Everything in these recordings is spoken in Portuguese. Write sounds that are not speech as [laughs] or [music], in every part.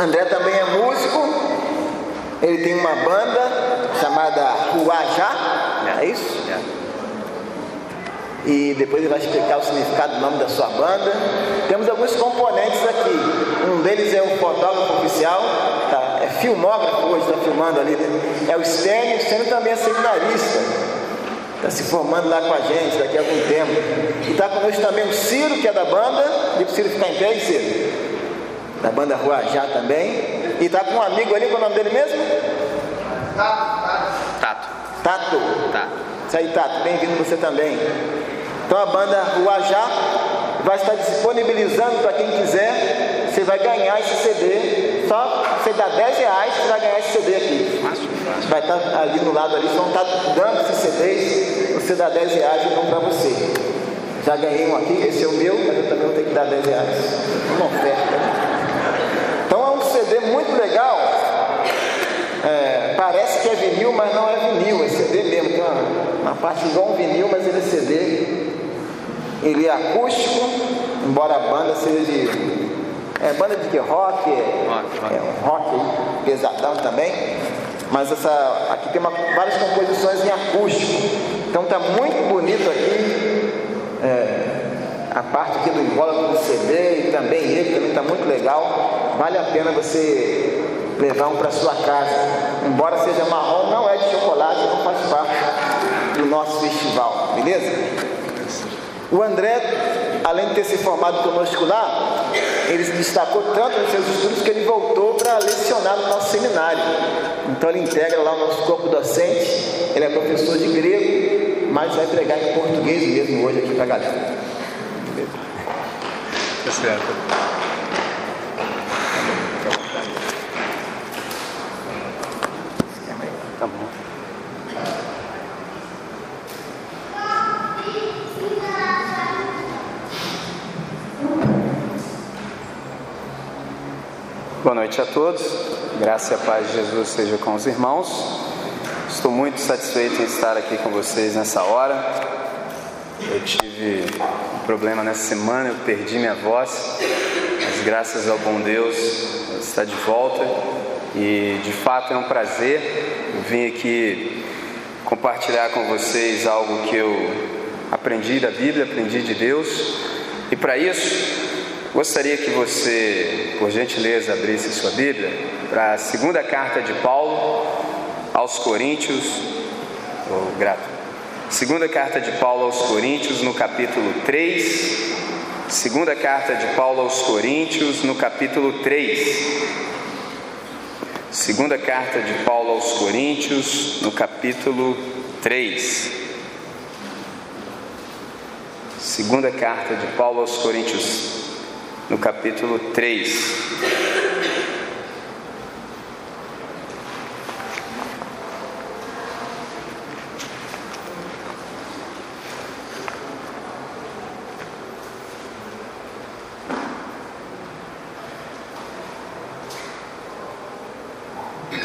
André também é músico, ele tem uma banda chamada Ruajá, é isso? É e depois ele vai explicar o significado do nome da sua banda. Temos alguns componentes aqui. Um deles é o fotógrafo oficial, tá? é filmógrafo hoje, está filmando ali. Né? É o Stênio, o Stênio também é seminarista. Está se formando lá com a gente daqui a algum tempo. E está conosco também o Ciro, que é da banda. E o Ciro ficar em pé, Ciro? Da banda Ruajá também. E está com um amigo ali, qual é o nome dele mesmo? Tato. Tato. Tato. Tá. Isso aí, Tato. Bem-vindo você também. Então a banda Ruajá vai estar disponibilizando para quem quiser. Você vai ganhar esse CD. Só você dá 10 reais, você vai ganhar esse CD aqui. Vai estar ali no lado ali, vão estar dando esses CDs. Você dá 10 reais e vão para você. Já ganhei um aqui, esse é o meu, mas eu também vou ter que dar 10 reais. Uma oferta. Né? Então é um CD muito legal. É, parece que é vinil, mas não é vinil, é CD mesmo. Tem uma, uma parte igual um vinil, mas ele é CD. Ele é acústico, embora a banda seja de. É banda de que rock, é, rock, rock. é um rock pesadão também. Mas essa aqui tem uma, várias composições em acústico. Então tá muito bonito aqui. É, a parte aqui do invólucro do CD e também ele também está muito legal. Vale a pena você levar um para sua casa. Embora seja marrom, não é de chocolate, não faz parte do nosso festival, beleza? O André, além de ter se formado conosco lá, ele se destacou tanto nos seus estudos que ele voltou para lecionar no nosso seminário. Então ele integra lá o nosso corpo docente, ele é professor de grego, mas vai pregar em português mesmo hoje aqui para a galera. Tá certo. Boa noite a todos, graça e a paz de Jesus seja com os irmãos. Estou muito satisfeito em estar aqui com vocês nessa hora. Eu tive problema nessa semana, eu perdi minha voz, mas graças ao bom Deus está de volta e de fato é um prazer. Vim aqui compartilhar com vocês algo que eu aprendi da Bíblia, aprendi de Deus e para isso Gostaria que você, por gentileza, abrisse sua Bíblia para a segunda carta de Paulo aos Coríntios. Oh, grato. Segunda carta de Paulo aos Coríntios, no capítulo 3. Segunda carta de Paulo aos Coríntios, no capítulo 3. Segunda carta de Paulo aos Coríntios, no capítulo 3. Segunda carta de Paulo aos Coríntios no capítulo 3.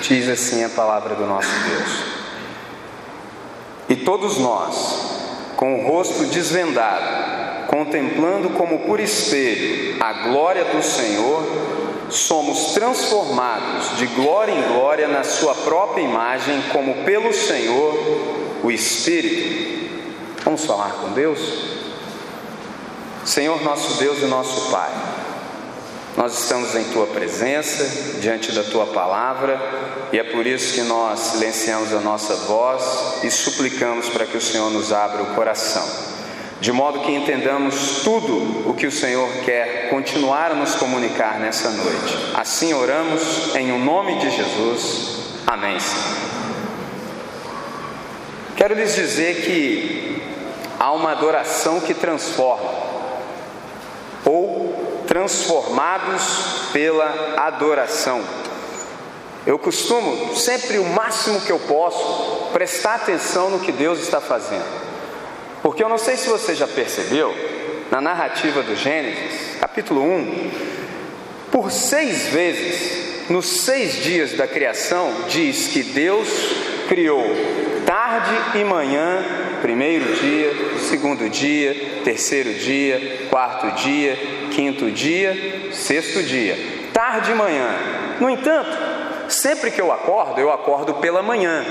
Diz assim a palavra do nosso Deus. E todos nós, com o rosto desvendado, contemplando como por espelho a glória do Senhor, somos transformados de glória em glória na Sua própria imagem, como pelo Senhor, o Espírito. Vamos falar com Deus? Senhor, nosso Deus e nosso Pai, nós estamos em Tua presença, diante da Tua palavra, e é por isso que nós silenciamos a nossa voz e suplicamos para que o Senhor nos abra o coração de modo que entendamos tudo o que o Senhor quer continuar a nos comunicar nessa noite. Assim oramos em o um nome de Jesus. Amém. Quero lhes dizer que há uma adoração que transforma, ou transformados pela adoração. Eu costumo, sempre o máximo que eu posso, prestar atenção no que Deus está fazendo. Porque eu não sei se você já percebeu, na narrativa do Gênesis, capítulo 1, por seis vezes, nos seis dias da criação, diz que Deus criou tarde e manhã, primeiro dia, segundo dia, terceiro dia, quarto dia, quinto dia, sexto dia, tarde e manhã. No entanto, sempre que eu acordo, eu acordo pela manhã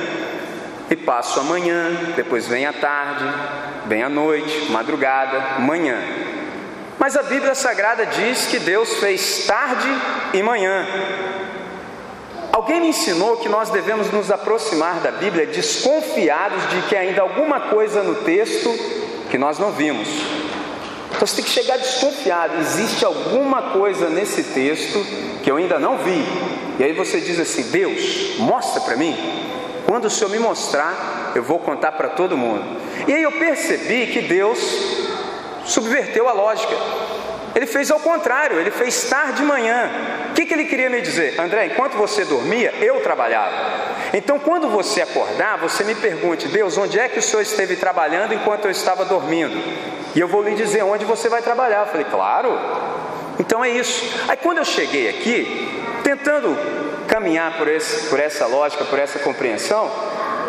e passo a manhã, depois vem a tarde, vem a noite, madrugada, manhã. Mas a Bíblia Sagrada diz que Deus fez tarde e manhã. Alguém me ensinou que nós devemos nos aproximar da Bíblia desconfiados de que ainda alguma coisa no texto que nós não vimos. Então você tem que chegar desconfiado, existe alguma coisa nesse texto que eu ainda não vi. E aí você diz assim: Deus, mostra para mim. Quando o Senhor me mostrar, eu vou contar para todo mundo. E aí eu percebi que Deus subverteu a lógica. Ele fez ao contrário, ele fez tarde de manhã. Que, que ele queria me dizer? André, enquanto você dormia, eu trabalhava. Então, quando você acordar, você me pergunte, Deus, onde é que o Senhor esteve trabalhando enquanto eu estava dormindo? E eu vou lhe dizer onde você vai trabalhar. Eu falei, claro. Então é isso. Aí quando eu cheguei aqui, tentando caminhar por, esse, por essa lógica, por essa compreensão,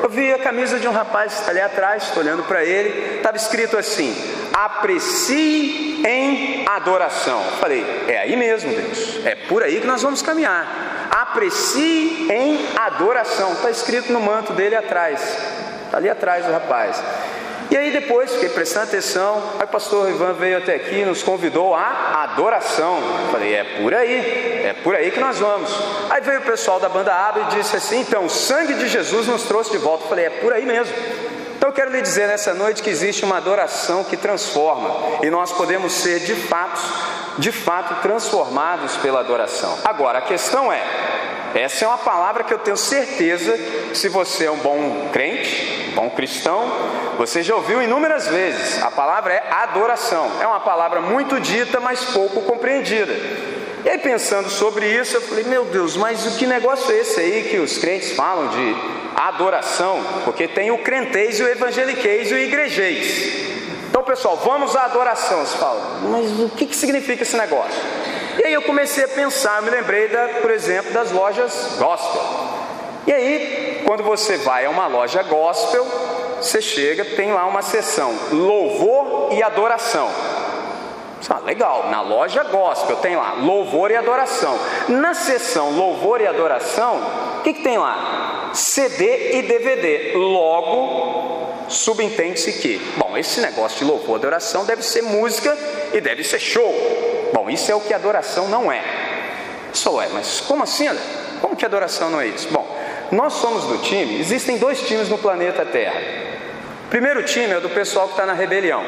eu vi a camisa de um rapaz ali atrás, olhando para ele, estava escrito assim: aprecie em adoração. Eu falei, é aí mesmo, Deus, é por aí que nós vamos caminhar. Aprecie em adoração, está escrito no manto dele atrás, está ali atrás o rapaz. E aí depois fiquei prestando atenção, aí o pastor Ivan veio até aqui nos convidou à adoração. Falei, é por aí, é por aí que nós vamos. Aí veio o pessoal da banda Abra e disse assim: então, o sangue de Jesus nos trouxe de volta. Falei, é por aí mesmo. Então eu quero lhe dizer nessa noite que existe uma adoração que transforma e nós podemos ser de fato, de fato transformados pela adoração. Agora a questão é, essa é uma palavra que eu tenho certeza, se você é um bom crente, bom cristão, você já ouviu inúmeras vezes. A palavra é adoração. É uma palavra muito dita, mas pouco compreendida. E aí, pensando sobre isso, eu falei: Meu Deus, mas o que negócio é esse aí que os crentes falam de adoração? Porque tem o crentez, o evangeliquez e o igrejês. Então, pessoal, vamos à adoração. Você fala, mas o que, que significa esse negócio? E aí eu comecei a pensar, me lembrei, da, por exemplo, das lojas gospel. E aí, quando você vai a uma loja gospel, você chega, tem lá uma seção louvor e adoração. Ah, legal, na loja gospel tem lá louvor e adoração. Na seção louvor e adoração, o que, que tem lá? CD e DVD. Logo, subentende-se que, bom, esse negócio de louvor e adoração deve ser música e deve ser show. Bom, isso é o que adoração não é. Só é, mas como assim? Como que adoração não é isso? Bom, nós somos do time, existem dois times no planeta Terra. O primeiro time é o do pessoal que está na rebelião.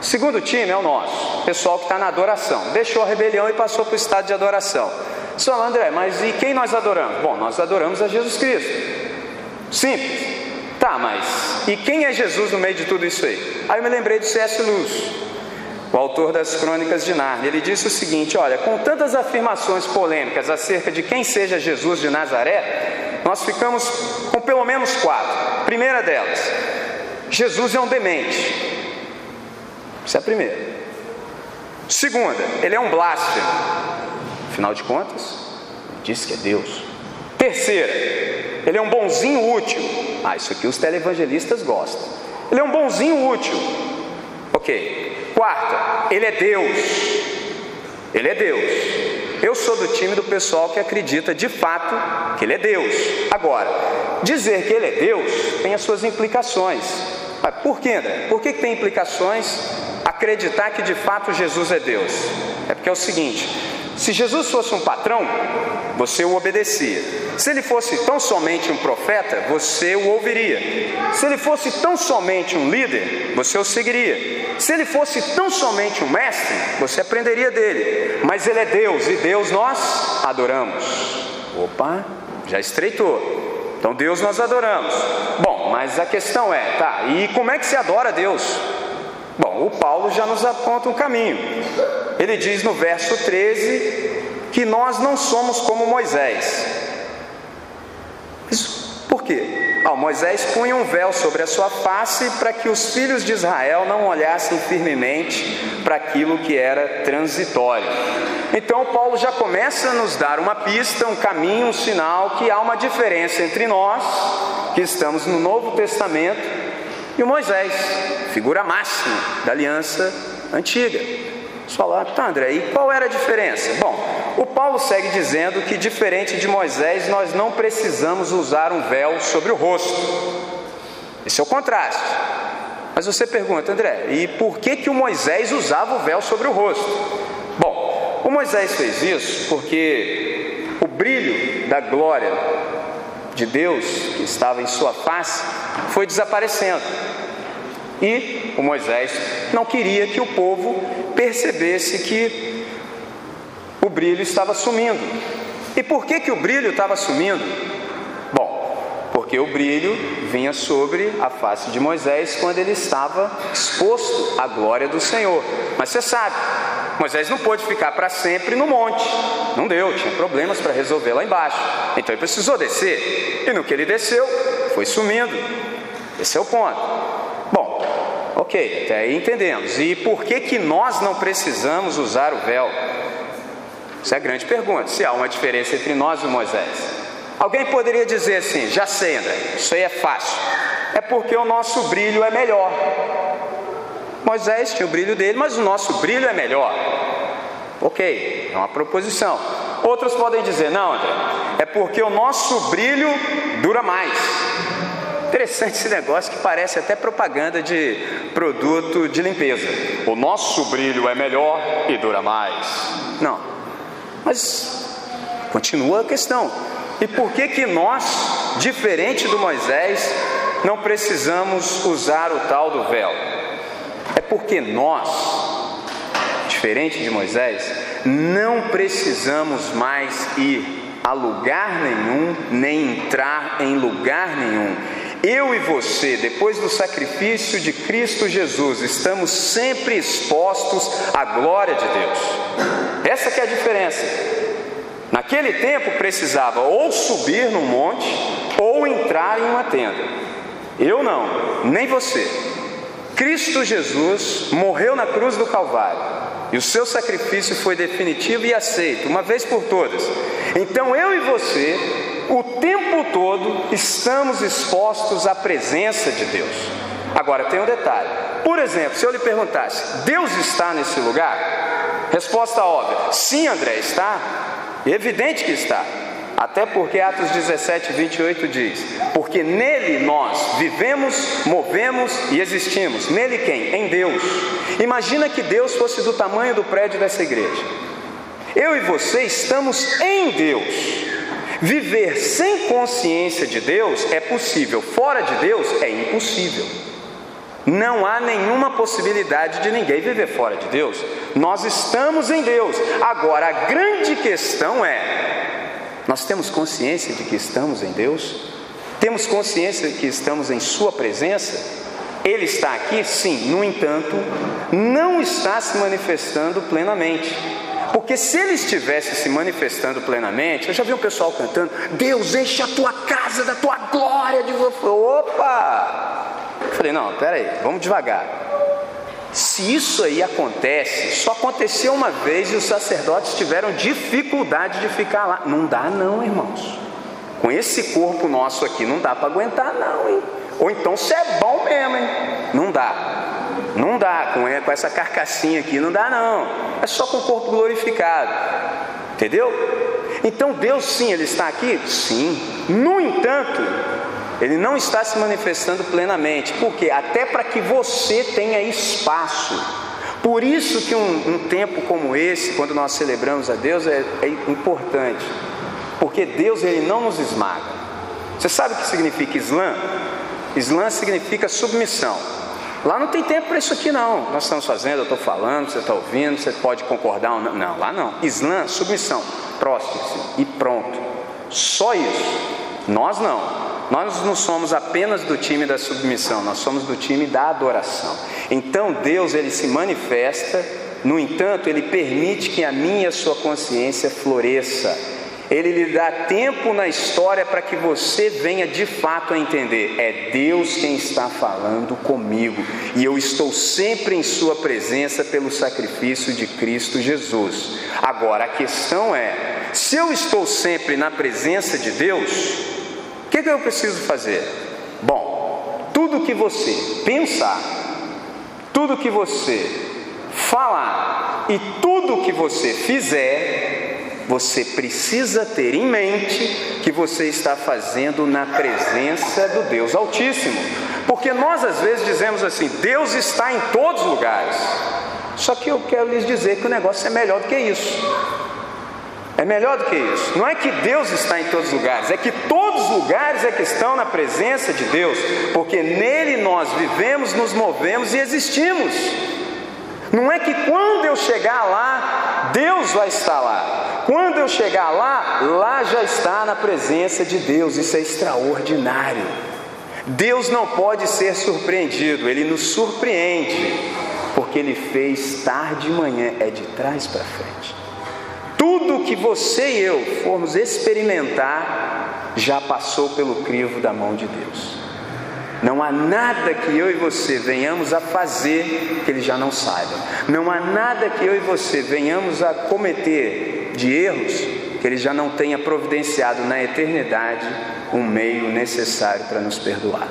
O segundo time é o nosso, o pessoal que está na adoração. Deixou a rebelião e passou para o estado de adoração. Só André, mas e quem nós adoramos? Bom, nós adoramos a Jesus Cristo. Simples. Tá, mas e quem é Jesus no meio de tudo isso aí? Aí eu me lembrei de C.S. Lewis, o autor das Crônicas de Nárnia. Ele disse o seguinte: Olha, com tantas afirmações polêmicas acerca de quem seja Jesus de Nazaré, nós ficamos com pelo menos quatro. Primeira delas, Jesus é um demente. Isso é a primeira. Segunda, ele é um blasfemo. Afinal de contas, diz que é Deus. Terceira, ele é um bonzinho útil. Ah, isso aqui os televangelistas gostam. Ele é um bonzinho útil. Ok. Quarta, ele é Deus. Ele é Deus. Eu sou do time do pessoal que acredita de fato que ele é Deus. Agora, dizer que ele é Deus tem as suas implicações. Mas por que, André? Por que tem implicações acreditar que de fato Jesus é Deus? É porque é o seguinte: se Jesus fosse um patrão, você o obedecia. Se ele fosse tão somente um profeta, você o ouviria. Se ele fosse tão somente um líder, você o seguiria. Se ele fosse tão somente um mestre, você aprenderia dele. Mas ele é Deus e Deus nós adoramos. Opa, já estreitou. Então Deus nós adoramos. Bom, mas a questão é, tá, e como é que se adora Deus? Bom, o Paulo já nos aponta um caminho. Ele diz no verso 13 que nós não somos como Moisés. Isso por quê? Ah, Moisés punha um véu sobre a sua face para que os filhos de Israel não olhassem firmemente para aquilo que era transitório. Então, Paulo já começa a nos dar uma pista, um caminho, um sinal que há uma diferença entre nós, que estamos no Novo Testamento, e Moisés, figura máxima da aliança antiga. Você fala, tá, André, e qual era a diferença? Bom, o Paulo segue dizendo que, diferente de Moisés, nós não precisamos usar um véu sobre o rosto. Esse é o contraste. Mas você pergunta, André, e por que, que o Moisés usava o véu sobre o rosto? Bom, o Moisés fez isso porque o brilho da glória de Deus que estava em sua face foi desaparecendo. E o Moisés não queria que o povo percebesse que o brilho estava sumindo. E por que, que o brilho estava sumindo? Bom, porque o brilho vinha sobre a face de Moisés quando ele estava exposto à glória do Senhor. Mas você sabe, Moisés não pôde ficar para sempre no monte. Não deu, tinha problemas para resolver lá embaixo. Então ele precisou descer. E no que ele desceu, foi sumindo. Esse é o ponto. Ok, até aí entendemos. E por que, que nós não precisamos usar o véu? Essa é a grande pergunta. Se há uma diferença entre nós e Moisés. Alguém poderia dizer assim: já sei, André, isso aí é fácil. É porque o nosso brilho é melhor. Moisés tinha o brilho dele, mas o nosso brilho é melhor. Ok, é uma proposição. Outros podem dizer: não, André, é porque o nosso brilho dura mais. Interessante esse negócio que parece até propaganda de produto de limpeza. O nosso brilho é melhor e dura mais. Não, mas continua a questão. E por que que nós, diferente do Moisés, não precisamos usar o tal do véu? É porque nós, diferente de Moisés, não precisamos mais ir a lugar nenhum, nem entrar em lugar nenhum. Eu e você, depois do sacrifício de Cristo Jesus, estamos sempre expostos à glória de Deus. Essa que é a diferença. Naquele tempo precisava ou subir no monte ou entrar em uma tenda. Eu não, nem você. Cristo Jesus morreu na cruz do Calvário e o seu sacrifício foi definitivo e aceito, uma vez por todas. Então eu e você, o tempo todo, estamos expostos à presença de Deus. Agora tem um detalhe: por exemplo, se eu lhe perguntasse, Deus está nesse lugar? Resposta óbvia: sim, André, está. Evidente que está. Até porque Atos 17, 28 diz: Porque nele nós vivemos, movemos e existimos. Nele quem? Em Deus. Imagina que Deus fosse do tamanho do prédio dessa igreja. Eu e você estamos em Deus. Viver sem consciência de Deus é possível, fora de Deus é impossível. Não há nenhuma possibilidade de ninguém viver fora de Deus. Nós estamos em Deus. Agora, a grande questão é: nós temos consciência de que estamos em Deus? Temos consciência de que estamos em Sua presença? Ele está aqui? Sim, no entanto, não está se manifestando plenamente. Porque se ele estivesse se manifestando plenamente, eu já vi um pessoal cantando: Deus, enche a tua casa da tua glória. De... Opa! Eu falei: não, peraí, vamos devagar. Se isso aí acontece, só aconteceu uma vez e os sacerdotes tiveram dificuldade de ficar lá. Não dá, não, irmãos. Com esse corpo nosso aqui, não dá para aguentar, não, hein? Ou então se é bom mesmo, hein? Não dá. Não dá, com, essa carcassinha aqui, não dá, não. É só com o corpo glorificado. Entendeu? Então Deus sim, Ele está aqui? Sim. No entanto, ele não está se manifestando plenamente. Por quê? Até para que você tenha espaço. Por isso que um, um, tempo como esse, quando nós celebramos a Deus, é, é importante. Porque Deus ele não nos esmaga. Você sabe o que significa Islã? Islã significa submissão. Lá não tem tempo para isso aqui, não. Nós estamos fazendo, eu estou falando, você está ouvindo, você pode concordar ou não. Não, lá não. Islã, submissão, próximo e pronto. Só isso. Nós não. Nós não somos apenas do time da submissão, nós somos do time da adoração. Então Deus ele se manifesta, no entanto, ele permite que a minha e a sua consciência floresça. Ele lhe dá tempo na história para que você venha de fato a entender: é Deus quem está falando comigo, e eu estou sempre em Sua presença pelo sacrifício de Cristo Jesus. Agora, a questão é: se eu estou sempre na presença de Deus, o que, que eu preciso fazer? Bom, tudo que você pensar, tudo que você falar e tudo que você fizer, você precisa ter em mente que você está fazendo na presença do Deus Altíssimo. Porque nós às vezes dizemos assim: Deus está em todos os lugares. Só que eu quero lhes dizer que o negócio é melhor do que isso. É melhor do que isso. Não é que Deus está em todos os lugares, é que todos os lugares é que estão na presença de Deus, porque nele nós vivemos, nos movemos e existimos. Não é que quando eu chegar lá, Deus vai estar lá. Quando eu chegar lá, lá já está na presença de Deus. Isso é extraordinário. Deus não pode ser surpreendido, ele nos surpreende, porque ele fez tarde e manhã, é de trás para frente. Tudo que você e eu formos experimentar já passou pelo crivo da mão de Deus. Não há nada que eu e você venhamos a fazer que ele já não saiba. Não há nada que eu e você venhamos a cometer de erros que ele já não tenha providenciado na eternidade um meio necessário para nos perdoar.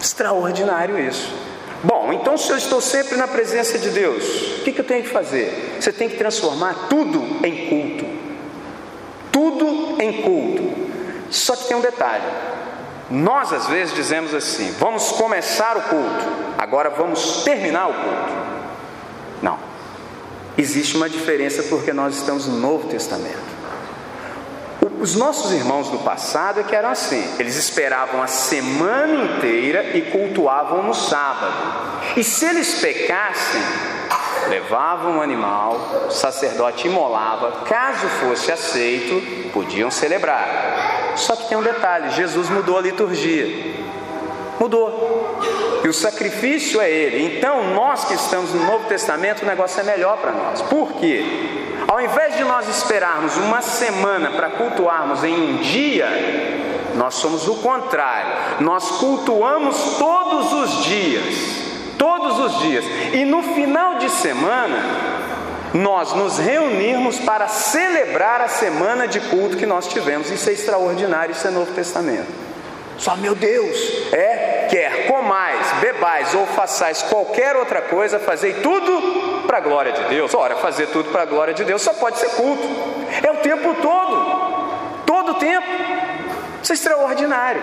Extraordinário isso. Bom, então se eu estou sempre na presença de Deus, o que, que eu tenho que fazer? Você tem que transformar tudo em culto. Tudo em culto. Só que tem um detalhe: nós às vezes dizemos assim: vamos começar o culto, agora vamos terminar o culto. Existe uma diferença porque nós estamos no Novo Testamento. Os nossos irmãos do passado é que eram assim: eles esperavam a semana inteira e cultuavam no sábado. E se eles pecassem, levavam um animal, o sacerdote imolava, caso fosse aceito, podiam celebrar. Só que tem um detalhe: Jesus mudou a liturgia. Mudou. E o sacrifício é ele. Então, nós que estamos no Novo Testamento, o negócio é melhor para nós. Por quê? Ao invés de nós esperarmos uma semana para cultuarmos em um dia, nós somos o contrário. Nós cultuamos todos os dias. Todos os dias. E no final de semana, nós nos reunirmos para celebrar a semana de culto que nós tivemos. Isso é extraordinário, isso é Novo Testamento. Só, meu Deus, é, quer comais, bebais ou façais qualquer outra coisa, fazei tudo para a glória de Deus. Ora, fazer tudo para a glória de Deus só pode ser culto. É o tempo todo, todo o tempo. Isso é extraordinário.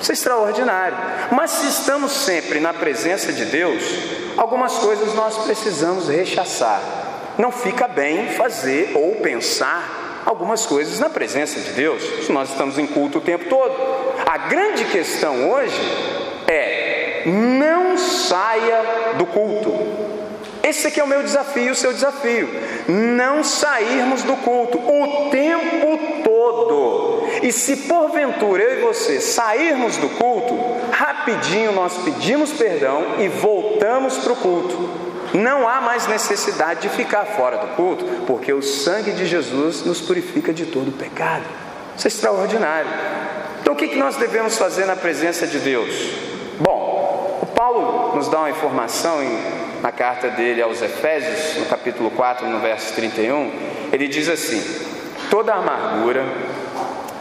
Isso é extraordinário. Mas se estamos sempre na presença de Deus, algumas coisas nós precisamos rechaçar. Não fica bem fazer ou pensar algumas coisas na presença de Deus, nós estamos em culto o tempo todo. A grande questão hoje é: não saia do culto. Esse aqui é o meu desafio, o seu desafio. Não sairmos do culto o tempo todo. E se porventura eu e você sairmos do culto, rapidinho nós pedimos perdão e voltamos para o culto. Não há mais necessidade de ficar fora do culto, porque o sangue de Jesus nos purifica de todo pecado. Isso é extraordinário. Então, o que nós devemos fazer na presença de Deus? Bom, o Paulo nos dá uma informação na carta dele aos Efésios, no capítulo 4, no verso 31. Ele diz assim: toda amargura,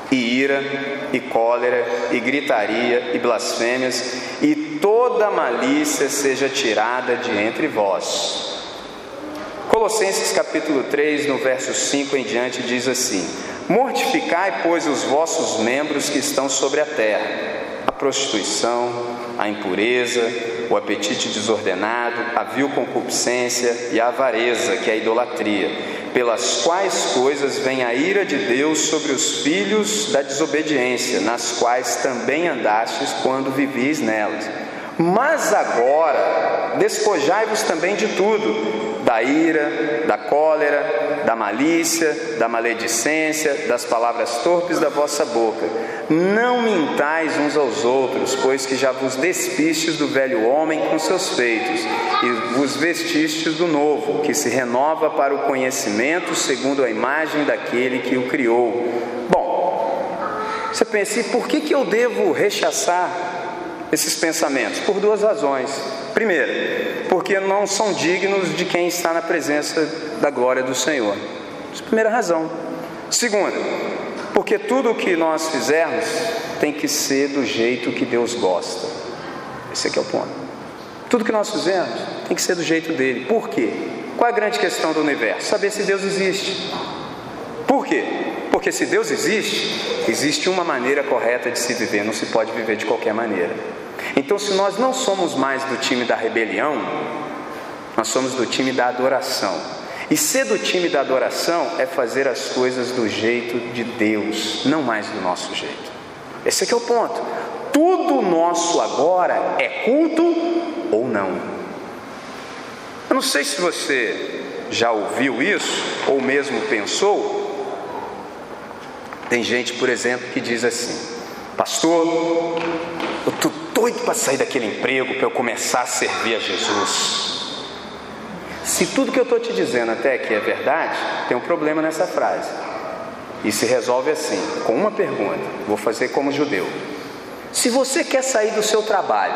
e ira, e cólera, e gritaria, e blasfêmias, e toda malícia seja tirada de entre vós. Colossenses capítulo 3, no verso 5 em diante, diz assim: Mortificai, pois, os vossos membros que estão sobre a terra, a prostituição, a impureza, o apetite desordenado, a vil concupiscência e a avareza, que é a idolatria, pelas quais coisas vem a ira de Deus sobre os filhos da desobediência, nas quais também andastes quando vivis nelas. Mas agora, despojai-vos também de tudo: da ira, da cólera, da malícia, da maledicência, das palavras torpes da vossa boca. Não mintais uns aos outros, pois que já vos despistes do velho homem com seus feitos, e vos vestistes do novo, que se renova para o conhecimento segundo a imagem daquele que o criou. Bom, você pensa, e por que, que eu devo rechaçar esses pensamentos? Por duas razões. Primeiro, porque não são dignos de quem está na presença da glória do Senhor. Essa é a primeira razão. Segunda, porque tudo o que nós fizermos tem que ser do jeito que Deus gosta. Esse aqui é o ponto. Tudo que nós fizermos tem que ser do jeito dele. Por quê? Qual é a grande questão do universo? Saber se Deus existe. Por quê? Porque se Deus existe, existe uma maneira correta de se viver, não se pode viver de qualquer maneira. Então, se nós não somos mais do time da rebelião, nós somos do time da adoração. E ser do time da adoração é fazer as coisas do jeito de Deus, não mais do nosso jeito. Esse aqui é o ponto. Tudo nosso agora é culto ou não. Eu não sei se você já ouviu isso ou mesmo pensou. Tem gente, por exemplo, que diz assim: Pastor, eu estou doido para sair daquele emprego, para eu começar a servir a Jesus. Se tudo que eu estou te dizendo até aqui é verdade, tem um problema nessa frase. E se resolve assim, com uma pergunta. Vou fazer como judeu. Se você quer sair do seu trabalho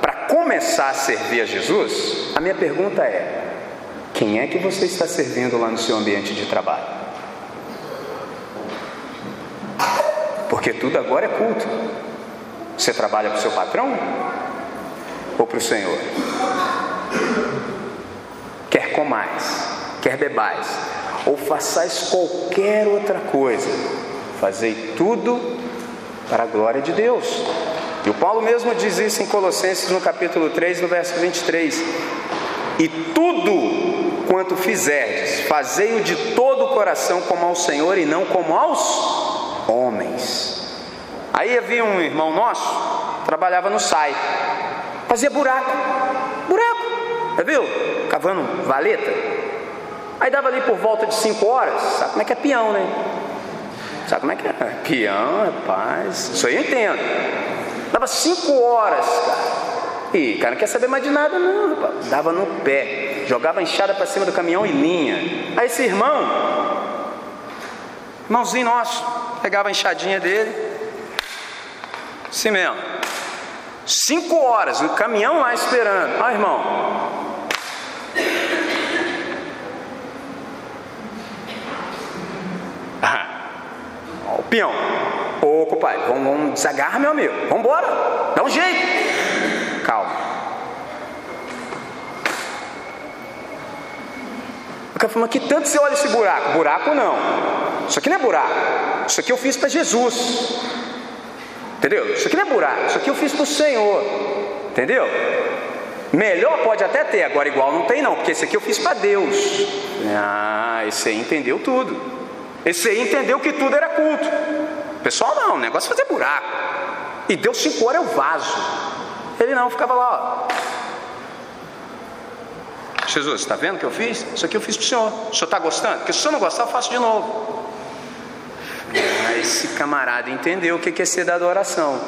para começar a servir a Jesus, a minha pergunta é: quem é que você está servindo lá no seu ambiente de trabalho? Porque tudo agora é culto. Você trabalha para o seu patrão ou para o Senhor? Quer comais, quer bebais, ou façais qualquer outra coisa, fazei tudo para a glória de Deus. E o Paulo mesmo diz isso em Colossenses no capítulo 3, no verso 23. E tudo quanto fizerdes, fazei-o de todo o coração como ao Senhor e não como aos homens Aí havia um irmão nosso, trabalhava no SAI, fazia buraco, buraco, já viu? Cavando valeta. Aí dava ali por volta de 5 horas, sabe como é que é peão, né? Sabe como é que é? Peão, rapaz, isso aí eu entendo. Dava 5 horas, cara. E cara não quer saber mais de nada, não, rapaz. Dava no pé, jogava enxada para cima do caminhão e linha. Aí esse irmão, irmãozinho nosso, pegava a enxadinha dele, Sim mesmo. Cinco horas, o caminhão lá esperando. Ah, irmão. Ah, o peão. Ô, compadre, vamos, vamos desagarra, meu amigo. Vamos embora. Dá um jeito. Calma. O cara falou, mas que tanto você olha esse buraco? Buraco não. Isso aqui não é buraco. Isso aqui eu fiz para Jesus. Entendeu? Isso aqui não é buraco, isso aqui eu fiz para o Senhor. Entendeu? Melhor pode até ter, agora igual não tem não, porque esse aqui eu fiz para Deus. Ah, esse aí entendeu tudo. Esse aí entendeu que tudo era culto. Pessoal não, o negócio é fazer buraco. E Deus cinco horas é o vaso. Ele não, ficava lá, ó. Jesus, está vendo o que eu fiz? Isso aqui eu fiz para o senhor. O senhor está gostando? Porque se o senhor não gostar, eu faço de novo. Ah, esse camarada entendeu o que é ser da adoração.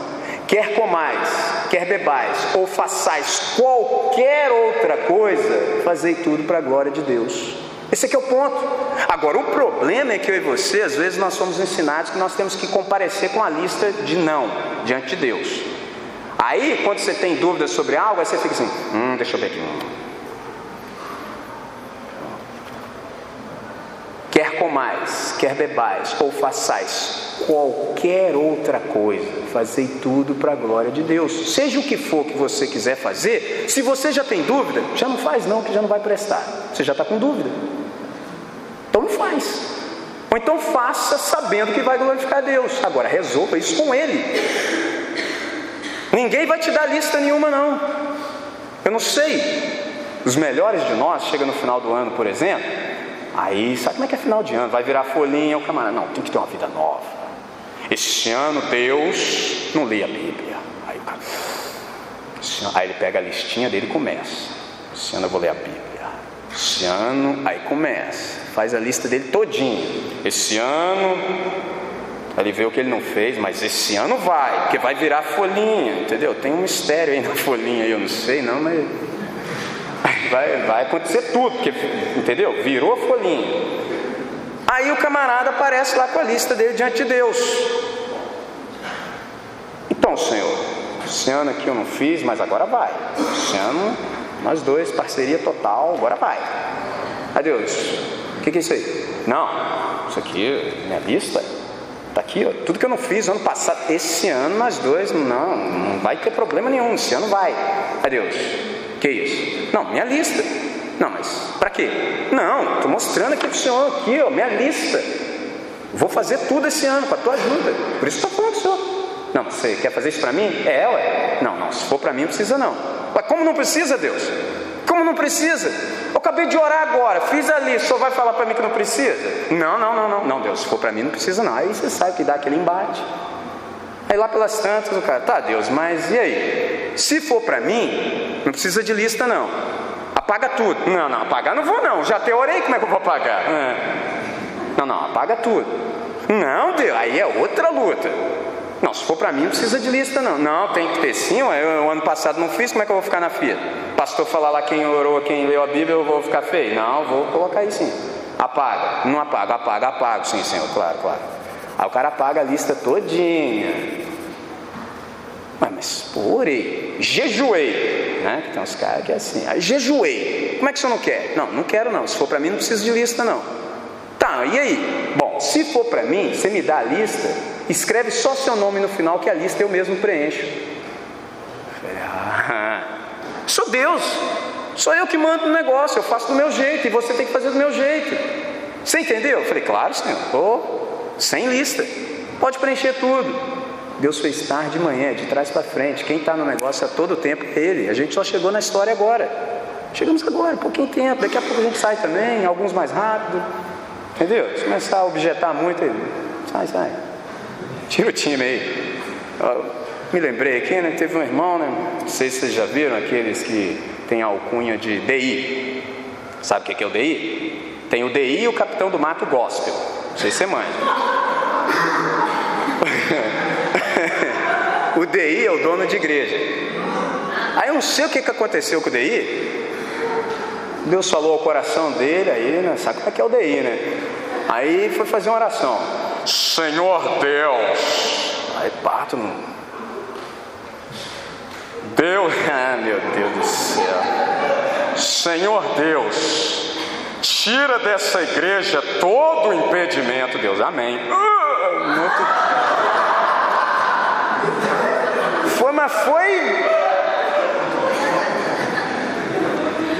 Quer comais, quer bebais, ou façais qualquer outra coisa, fazei tudo para a glória de Deus. Esse aqui é o ponto. Agora, o problema é que eu e você, às vezes, nós somos ensinados que nós temos que comparecer com a lista de não diante de Deus. Aí, quando você tem dúvidas sobre algo, aí você fica assim: hum, deixa eu ver aqui. Quer comais, quer bebais, ou façais qualquer outra coisa, fazei tudo para a glória de Deus. Seja o que for que você quiser fazer, se você já tem dúvida, já não faz não, que já não vai prestar. Você já está com dúvida. Então não faz. Ou então faça sabendo que vai glorificar Deus. Agora resolva isso com Ele. Ninguém vai te dar lista nenhuma, não. Eu não sei. Os melhores de nós, chega no final do ano, por exemplo, Aí, sabe como é que é final de ano? Vai virar folhinha, o camarada, não, tem que ter uma vida nova. Esse ano Deus não lê a Bíblia. Aí, cara, aí ele pega a listinha dele e começa. Esse ano eu vou ler a Bíblia. Esse ano, aí começa, faz a lista dele todinho. Esse ano, ele vê o que ele não fez, mas esse ano vai, porque vai virar folhinha, entendeu? Tem um mistério aí na folhinha, eu não sei não, mas vai, vai acontecer tudo, porque, entendeu? Virou folhinha. Aí o camarada aparece lá com a lista dele diante de Deus. Então, Senhor, esse ano aqui eu não fiz, mas agora vai. Esse ano, nós dois, parceria total, agora vai. Adeus. O que, que é isso aí? Não, isso aqui, minha lista, Está aqui, ó, tudo que eu não fiz ano passado, esse ano nós dois, não, não vai ter problema nenhum, esse ano vai. Adeus. Que isso? Não, minha lista. Não, mas para quê? Não, estou mostrando aqui para o senhor, aqui, ó, minha lista. Vou fazer tudo esse ano com a tua ajuda. Por isso estou falando com o senhor. Não, você quer fazer isso para mim? É, ué. Não, não, se for para mim não precisa não. Ué, como não precisa, Deus? Como não precisa? Eu acabei de orar agora, fiz ali, só vai falar para mim que não precisa? Não, não, não, não. Não, Deus, se for para mim não precisa não. Aí você sabe que dá aquele embate. Aí lá pelas tantas o cara, tá Deus, mas e aí? Se for para mim, não precisa de lista não. Apaga tudo. Não, não, apagar não vou não. Já te orei, como é que eu vou apagar? É. Não, não, apaga tudo. Não, Deus, aí é outra luta. Não, se for para mim, não precisa de lista, não. Não, tem que ter sim. Eu, ano passado não fiz, como é que eu vou ficar na fila? Pastor falar lá quem orou, quem leu a Bíblia, eu vou ficar feio? Não, vou colocar aí sim. Apaga. Não apaga, apaga, apaga. Sim, senhor, claro, claro. Aí o cara apaga a lista todinha. Mas, pô, orei, jejuei, né? Tem uns caras que é assim, aí jejuei. Como é que você não quer? Não, não quero não. Se for para mim, não precisa de lista não. Tá, e aí? Bom, se for para mim, você me dá a lista, escreve só seu nome no final, que a lista eu mesmo preencho. ah, sou Deus, sou eu que mando o negócio, eu faço do meu jeito e você tem que fazer do meu jeito. Você entendeu? Eu falei, claro, senhor, oh, sem lista, pode preencher tudo. Deus fez tarde de manhã, de trás para frente. Quem está no negócio a todo tempo é Ele. A gente só chegou na história agora. Chegamos agora, pouquinho tempo. Daqui a pouco a gente sai também, alguns mais rápido. Entendeu? Se começar a objetar muito, sai, sai. Tira o time aí. Eu me lembrei aqui, né? Teve um irmão, né? Não sei se vocês já viram aqueles que têm a alcunha de DI. Sabe o que é o DI? Tem o DI e o capitão do mato gospel. Não sei se você manja. [laughs] o DI é o dono de igreja. Aí eu não sei o que, que aconteceu com o DI. Deus falou ao coração dele, aí, né? Sabe como é que é o DI, né? Aí foi fazer uma oração. Senhor Deus. Aí bato no. Deus, [laughs] ah meu Deus do céu. Senhor Deus, tira dessa igreja todo o impedimento, Deus. Amém. Uh, muito... Foi, mas foi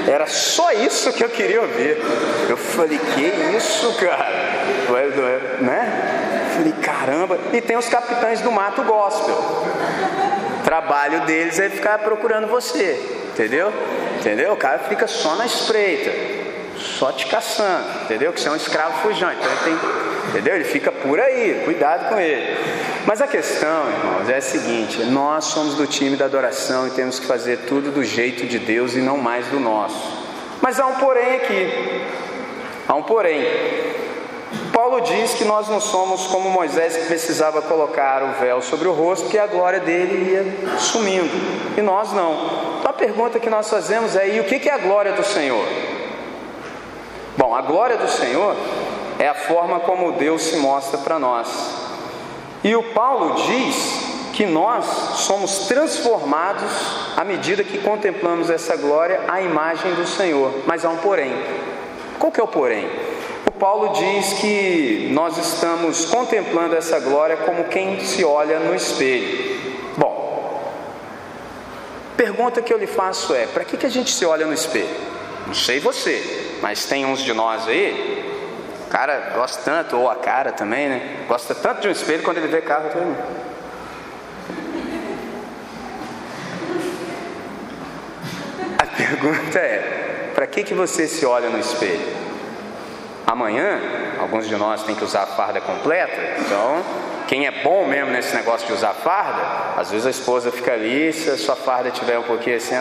Era só isso que eu queria ouvir. Eu falei, que isso, cara? Né? Falei, caramba. E tem os capitães do mato gospel. O trabalho deles é ficar procurando você. Entendeu? Entendeu? O cara fica só na espreita. Só te caçando. Entendeu? Que você é um escravo fujante. Então ele tem, entendeu? Ele fica por aí. Cuidado com ele. Mas a questão, irmãos, é a seguinte: nós somos do time da adoração e temos que fazer tudo do jeito de Deus e não mais do nosso. Mas há um porém aqui. Há um porém. Paulo diz que nós não somos como Moisés que precisava colocar o véu sobre o rosto, porque a glória dele ia sumindo. E nós não. Então a pergunta que nós fazemos é: e o que é a glória do Senhor? Bom, a glória do Senhor é a forma como Deus se mostra para nós. E o Paulo diz que nós somos transformados à medida que contemplamos essa glória à imagem do Senhor. Mas há um porém. Qual que é o porém? O Paulo diz que nós estamos contemplando essa glória como quem se olha no espelho. Bom, pergunta que eu lhe faço é: para que, que a gente se olha no espelho? Não sei você, mas tem uns de nós aí cara gosta tanto, ou a cara também, né? Gosta tanto de um espelho quando ele vê carro também. A pergunta é: para que, que você se olha no espelho? Amanhã, alguns de nós têm que usar a farda completa, então quem é bom mesmo nesse negócio de usar farda, às vezes a esposa fica ali, se a sua farda tiver um pouquinho assim,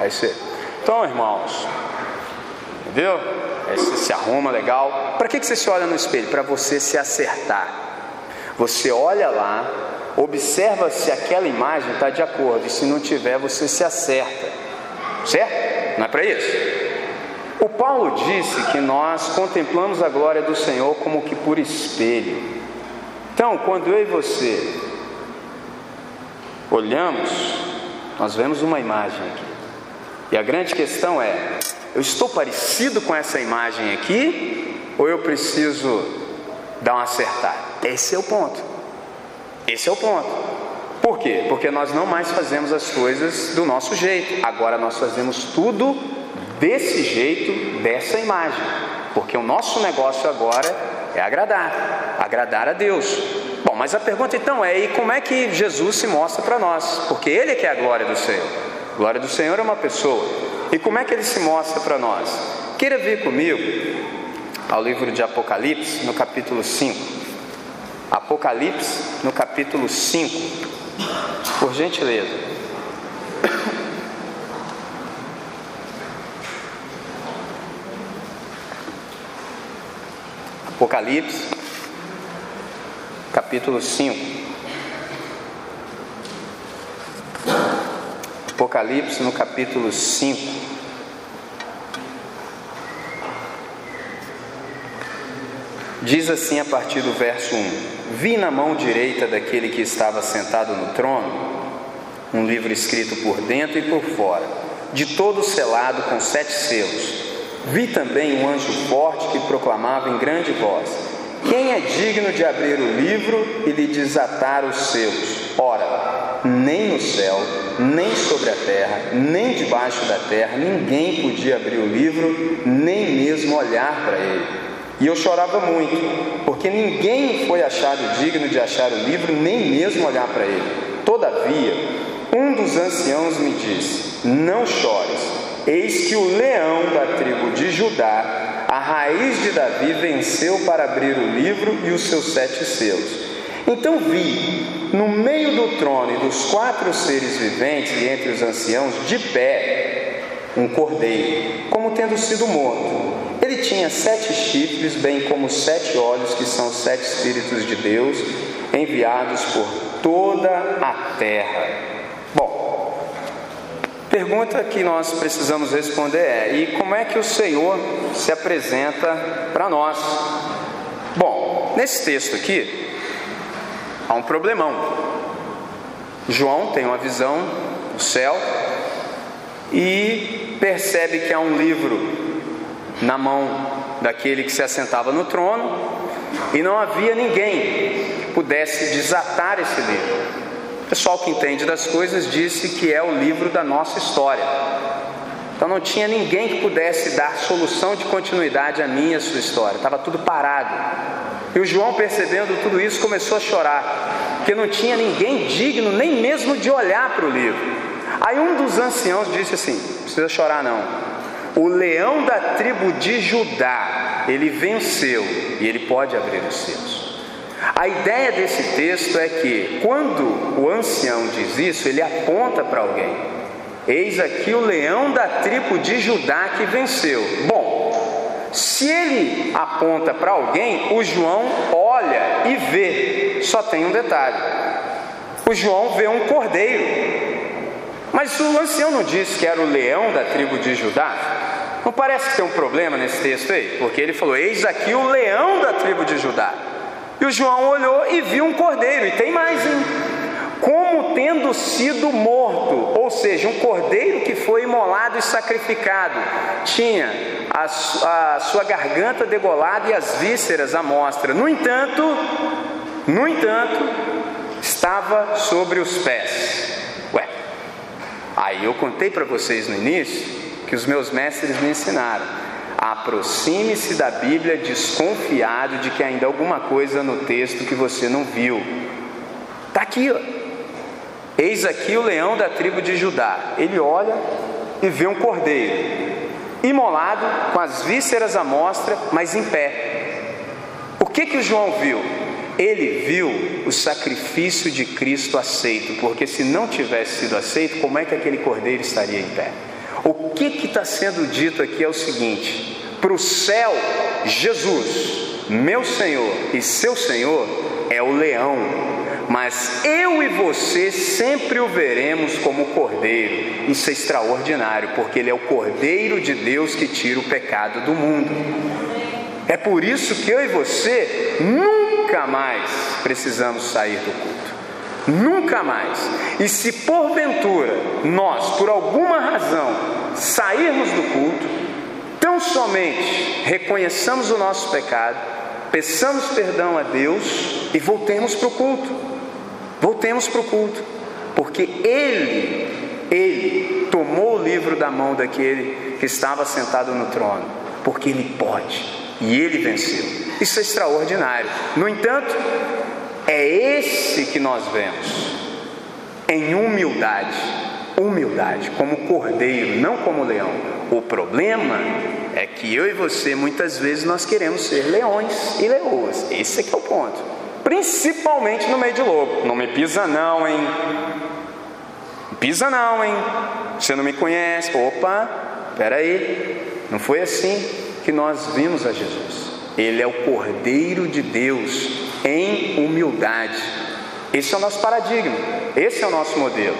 aí você. Então, irmãos, Entendeu? Aí você se arruma legal. Para que, que você se olha no espelho? Para você se acertar. Você olha lá, observa se aquela imagem está de acordo, e se não tiver, você se acerta. Certo? Não é para isso? O Paulo disse que nós contemplamos a glória do Senhor como que por espelho. Então, quando eu e você olhamos, nós vemos uma imagem aqui. E a grande questão é: eu estou parecido com essa imagem aqui ou eu preciso dar uma acertada? Esse é o ponto. Esse é o ponto. Por quê? Porque nós não mais fazemos as coisas do nosso jeito. Agora nós fazemos tudo desse jeito, dessa imagem. Porque o nosso negócio agora é agradar, agradar a Deus. Bom, mas a pergunta então é: e como é que Jesus se mostra para nós? Porque Ele é que é a glória do Senhor. A glória do Senhor é uma pessoa. E como é que Ele se mostra para nós? Queira vir comigo ao livro de Apocalipse, no capítulo 5. Apocalipse, no capítulo 5. Por gentileza. Apocalipse, capítulo 5. Apocalipse no capítulo 5. Diz assim a partir do verso 1: Vi na mão direita daquele que estava sentado no trono um livro escrito por dentro e por fora, de todo selado com sete selos. Vi também um anjo forte que proclamava em grande voz: Quem é digno de abrir o livro e lhe desatar os selos? Ora, nem no céu, nem sobre a terra, nem debaixo da terra, ninguém podia abrir o livro, nem mesmo olhar para ele. E eu chorava muito, porque ninguém foi achado digno de achar o livro, nem mesmo olhar para ele. Todavia, um dos anciãos me disse: Não chores. Eis que o leão da tribo de Judá, a raiz de Davi, venceu para abrir o livro e os seus sete selos. Então vi, no meio do trono e dos quatro seres viventes e entre os anciãos, de pé, um cordeiro, como tendo sido morto. Ele tinha sete chifres, bem como sete olhos, que são sete Espíritos de Deus, enviados por toda a terra. Pergunta que nós precisamos responder é: e como é que o Senhor se apresenta para nós? Bom, nesse texto aqui há um problemão. João tem uma visão do céu e percebe que há um livro na mão daquele que se assentava no trono e não havia ninguém que pudesse desatar esse livro. O pessoal que entende das coisas disse que é o livro da nossa história. Então não tinha ninguém que pudesse dar solução de continuidade à minha sua história. Estava tudo parado. E o João, percebendo tudo isso, começou a chorar, porque não tinha ninguém digno nem mesmo de olhar para o livro. Aí um dos anciãos disse assim: não precisa chorar não. O leão da tribo de Judá, ele venceu e ele pode abrir os seus. A ideia desse texto é que, quando o ancião diz isso, ele aponta para alguém. Eis aqui o leão da tribo de Judá que venceu. Bom, se ele aponta para alguém, o João olha e vê. Só tem um detalhe: o João vê um cordeiro. Mas o ancião não disse que era o leão da tribo de Judá? Não parece que tem um problema nesse texto aí? Porque ele falou: Eis aqui o leão da tribo de Judá. E o João olhou e viu um cordeiro, e tem mais, hein? Como tendo sido morto, ou seja, um cordeiro que foi imolado e sacrificado, tinha a, a sua garganta degolada e as vísceras à mostra. No entanto, no entanto, estava sobre os pés. Ué, aí eu contei para vocês no início que os meus mestres me ensinaram Aproxime-se da Bíblia desconfiado de que ainda alguma coisa no texto que você não viu. Está aqui, ó. Eis aqui o leão da tribo de Judá. Ele olha e vê um cordeiro, imolado, com as vísceras à mostra, mas em pé. O que que o João viu? Ele viu o sacrifício de Cristo aceito, porque se não tivesse sido aceito, como é que aquele cordeiro estaria em pé? O que está sendo dito aqui é o seguinte: para o céu, Jesus, meu Senhor e seu Senhor, é o leão, mas eu e você sempre o veremos como cordeiro. Isso é extraordinário, porque ele é o cordeiro de Deus que tira o pecado do mundo. É por isso que eu e você nunca mais precisamos sair do culto. Nunca mais. E se porventura nós, por alguma razão, sairmos do culto, tão somente reconheçamos o nosso pecado, peçamos perdão a Deus e voltemos para o culto. Voltemos para o culto, porque Ele, Ele tomou o livro da mão daquele que estava sentado no trono, porque Ele pode e Ele venceu. Isso é extraordinário. No entanto, é esse que nós vemos em humildade, humildade, como cordeiro, não como leão. O problema é que eu e você muitas vezes nós queremos ser leões e leoas. Esse é que é o ponto. Principalmente no meio de lobo. Não me pisa não, hein? Pisa não, hein? Você não me conhece. Opa, peraí. Não foi assim que nós vimos a Jesus. Ele é o Cordeiro de Deus em humildade. Esse é o nosso paradigma, esse é o nosso modelo.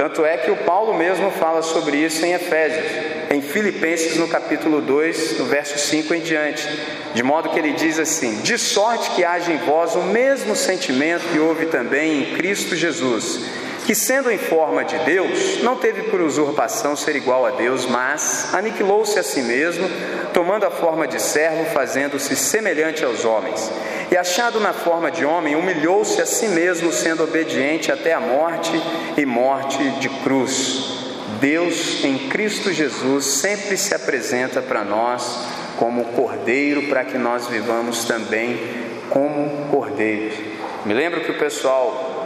Tanto é que o Paulo mesmo fala sobre isso em Efésios, em Filipenses, no capítulo 2, no verso 5 em diante. De modo que ele diz assim: De sorte que haja em vós o mesmo sentimento que houve também em Cristo Jesus, que sendo em forma de Deus, não teve por usurpação ser igual a Deus, mas aniquilou-se a si mesmo, tomando a forma de servo, fazendo-se semelhante aos homens e achado na forma de homem, humilhou-se a si mesmo, sendo obediente até a morte e morte de cruz. Deus em Cristo Jesus sempre se apresenta para nós como cordeiro, para que nós vivamos também como cordeiros. Me lembro que o pessoal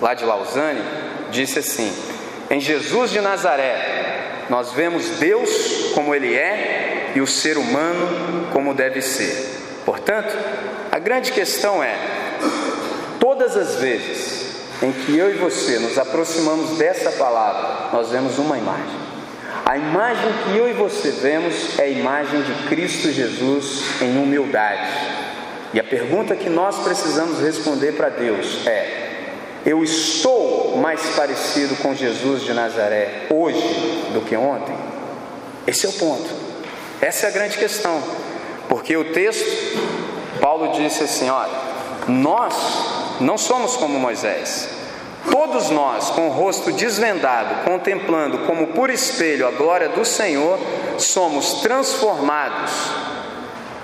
lá de Lausanne disse assim: em Jesus de Nazaré, nós vemos Deus como Ele é e o ser humano como deve ser. Portanto, a grande questão é: todas as vezes em que eu e você nos aproximamos dessa palavra, nós vemos uma imagem. A imagem que eu e você vemos é a imagem de Cristo Jesus em humildade. E a pergunta que nós precisamos responder para Deus é: eu estou mais parecido com Jesus de Nazaré hoje do que ontem? Esse é o ponto. Essa é a grande questão. Porque o texto, Paulo disse assim: olha, nós não somos como Moisés. Todos nós, com o rosto desvendado, contemplando como por espelho a glória do Senhor, somos transformados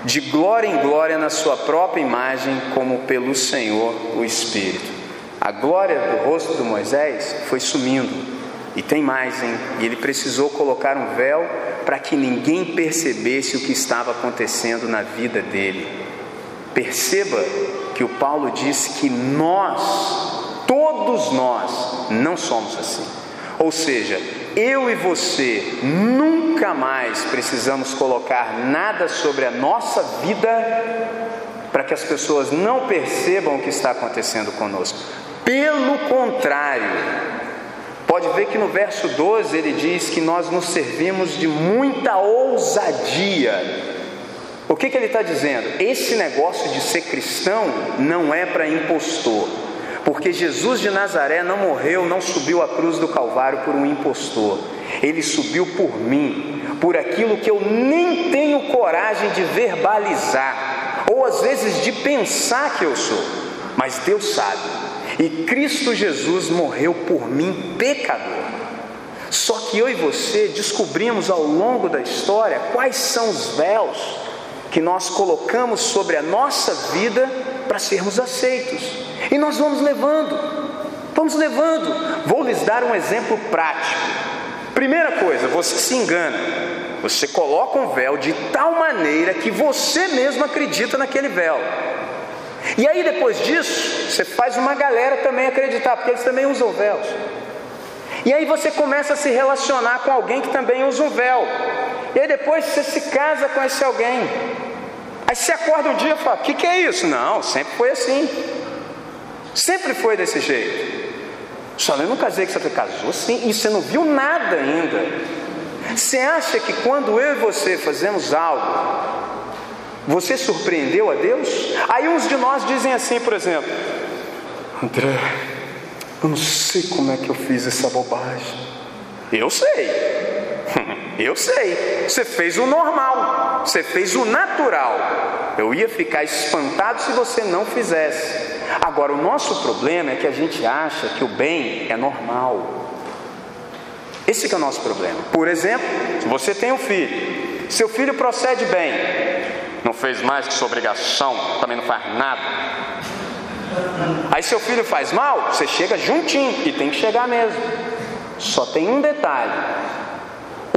de glória em glória na Sua própria imagem, como pelo Senhor o Espírito. A glória do rosto de Moisés foi sumindo, e tem mais, hein? E ele precisou colocar um véu para que ninguém percebesse o que estava acontecendo na vida dele. Perceba que o Paulo disse que nós, todos nós, não somos assim. Ou seja, eu e você nunca mais precisamos colocar nada sobre a nossa vida para que as pessoas não percebam o que está acontecendo conosco. Pelo contrário, Pode ver que no verso 12 ele diz que nós nos servimos de muita ousadia. O que, que ele está dizendo? Esse negócio de ser cristão não é para impostor, porque Jesus de Nazaré não morreu, não subiu à cruz do Calvário por um impostor, ele subiu por mim, por aquilo que eu nem tenho coragem de verbalizar, ou às vezes de pensar que eu sou, mas Deus sabe. E Cristo Jesus morreu por mim, pecador. Só que eu e você descobrimos ao longo da história quais são os véus que nós colocamos sobre a nossa vida para sermos aceitos. E nós vamos levando, vamos levando. Vou lhes dar um exemplo prático. Primeira coisa, você se engana. Você coloca um véu de tal maneira que você mesmo acredita naquele véu. E aí depois disso, você faz uma galera também acreditar, porque eles também usam véus. E aí você começa a se relacionar com alguém que também usa um véu. E aí depois você se casa com esse alguém. Aí você acorda um dia e fala: O que, que é isso? Não, sempre foi assim. Sempre foi desse jeito. Só eu não casei que você casou sim, e você não viu nada ainda. Você acha que quando eu e você fazemos algo, você surpreendeu a Deus? Aí uns de nós dizem assim, por exemplo: André, eu não sei como é que eu fiz essa bobagem. Eu sei. [laughs] Eu sei. Você fez o normal. Você fez o natural. Eu ia ficar espantado se você não fizesse. Agora, o nosso problema é que a gente acha que o bem é normal. Esse é o nosso problema. Por exemplo, se você tem um filho, seu filho procede bem, não fez mais que sua obrigação, também não faz nada. Aí seu filho faz mal, você chega juntinho e tem que chegar mesmo. Só tem um detalhe: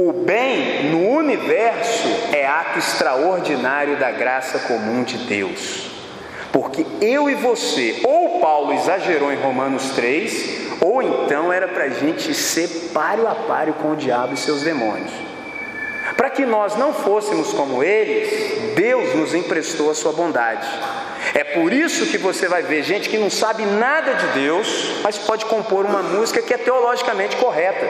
o bem no universo é ato extraordinário da graça comum de Deus. Porque eu e você, ou Paulo exagerou em Romanos 3, ou então era para a gente ser páreo a páreo com o diabo e seus demônios. Para que nós não fôssemos como eles, Deus nos emprestou a sua bondade. É por isso que você vai ver gente que não sabe nada de Deus, mas pode compor uma música que é teologicamente correta.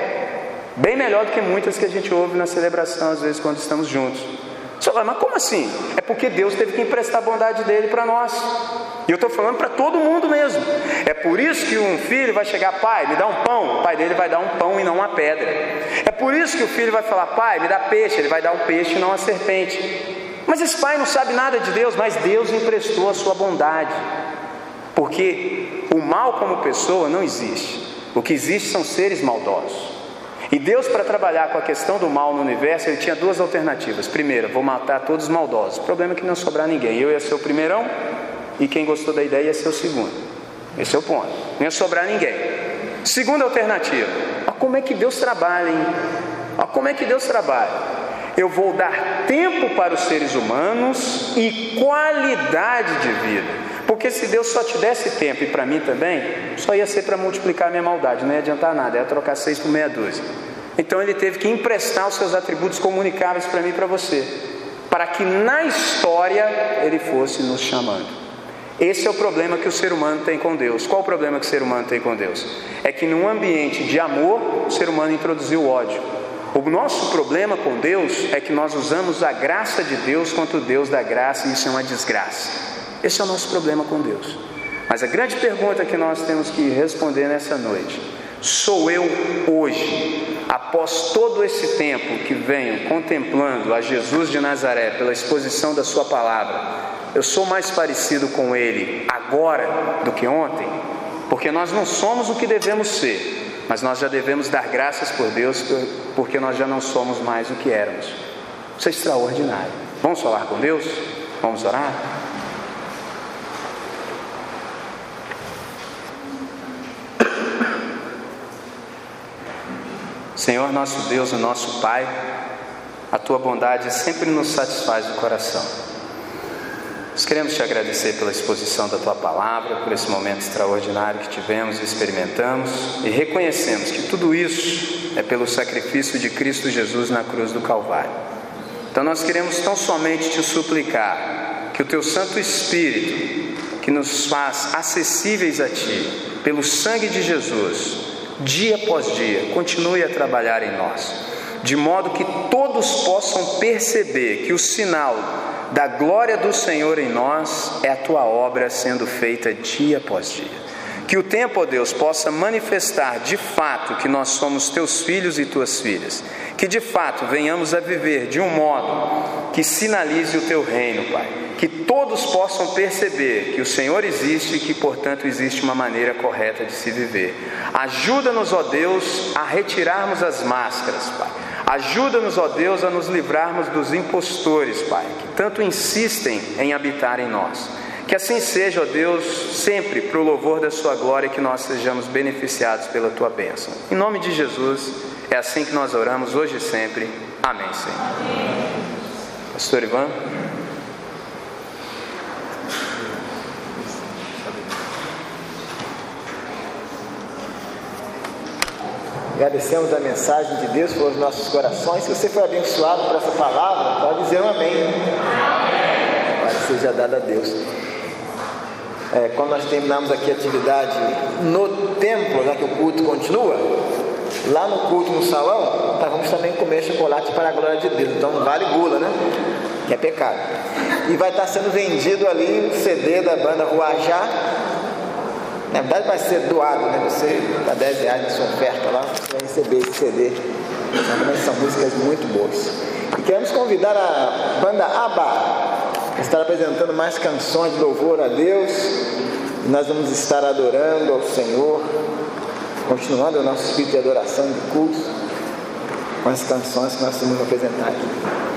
Bem melhor do que muitas que a gente ouve na celebração, às vezes, quando estamos juntos. Você fala, mas como assim? É porque Deus teve que emprestar a bondade dele para nós. E eu estou falando para todo mundo mesmo. É por isso que um filho vai chegar, pai, me dá um pão. O pai dele vai dar um pão e não uma pedra. É por isso que o filho vai falar, pai, me dá peixe. Ele vai dar um peixe e não uma serpente. Mas esse pai não sabe nada de Deus, mas Deus emprestou a sua bondade. Porque o mal como pessoa não existe. O que existe são seres maldosos. E Deus, para trabalhar com a questão do mal no universo, ele tinha duas alternativas. Primeira, vou matar todos os maldosos. O problema é que não sobrar ninguém. Eu ia ser o primeirão e quem gostou da ideia ia ser o segundo. Esse é o ponto. Não ia sobrar ninguém. Segunda alternativa. Olha como é que Deus trabalha, hein? Como é que Deus trabalha. Eu vou dar tempo para os seres humanos e qualidade de vida. Porque se Deus só te desse tempo e para mim também, só ia ser para multiplicar a minha maldade, não ia adiantar nada, ia trocar seis por meia dúzia. Então ele teve que emprestar os seus atributos comunicáveis para mim e para você, para que na história ele fosse nos chamando. Esse é o problema que o ser humano tem com Deus. Qual o problema que o ser humano tem com Deus? É que num ambiente de amor, o ser humano introduziu o ódio. O nosso problema com Deus é que nós usamos a graça de Deus contra o Deus da graça e isso é uma desgraça. Esse é o nosso problema com Deus. Mas a grande pergunta que nós temos que responder nessa noite: sou eu hoje, após todo esse tempo que venho contemplando a Jesus de Nazaré pela exposição da Sua palavra, eu sou mais parecido com Ele agora do que ontem? Porque nós não somos o que devemos ser, mas nós já devemos dar graças por Deus, porque nós já não somos mais o que éramos. Isso é extraordinário. Vamos falar com Deus? Vamos orar? Senhor nosso Deus, o nosso Pai, a tua bondade sempre nos satisfaz o coração. Nós queremos te agradecer pela exposição da tua palavra, por esse momento extraordinário que tivemos e experimentamos, e reconhecemos que tudo isso é pelo sacrifício de Cristo Jesus na cruz do Calvário. Então nós queremos tão somente te suplicar que o teu Santo Espírito, que nos faz acessíveis a ti, pelo sangue de Jesus, dia após dia, continue a trabalhar em nós, de modo que todos possam perceber que o sinal da glória do Senhor em nós é a tua obra sendo feita dia após dia. Que o tempo, ó Deus, possa manifestar de fato que nós somos teus filhos e tuas filhas. Que de fato venhamos a viver de um modo que sinalize o teu reino, Pai. Que todos possam perceber que o Senhor existe e que, portanto, existe uma maneira correta de se viver. Ajuda-nos, ó Deus, a retirarmos as máscaras, Pai. Ajuda-nos, ó Deus, a nos livrarmos dos impostores, Pai, que tanto insistem em habitar em nós. Que assim seja, ó Deus, sempre para o louvor da Sua glória, que nós sejamos beneficiados pela Tua bênção. Em nome de Jesus, é assim que nós oramos hoje e sempre. Amém, Senhor. Amém. Pastor Ivan. Agradecemos a mensagem de Deus pelos nossos corações. Se você foi abençoado por essa palavra, pode dizer um amém. Pode seja dado a Deus é, quando nós terminamos aqui a atividade no templo, né, que o culto continua, lá no culto no salão, nós vamos também comer chocolate para a glória de Deus. Então vale gula, né? Que é pecado. E vai estar sendo vendido ali um CD da banda Ruajá. Na verdade vai ser doado, né? Você dá 10 reais na sua oferta lá, você vai receber esse CD. Também são músicas muito boas. E queremos convidar a banda Abba estar apresentando mais canções de louvor a Deus. E nós vamos estar adorando ao Senhor continuando o nosso espírito de adoração, de culto, com as canções que nós temos apresentar aqui.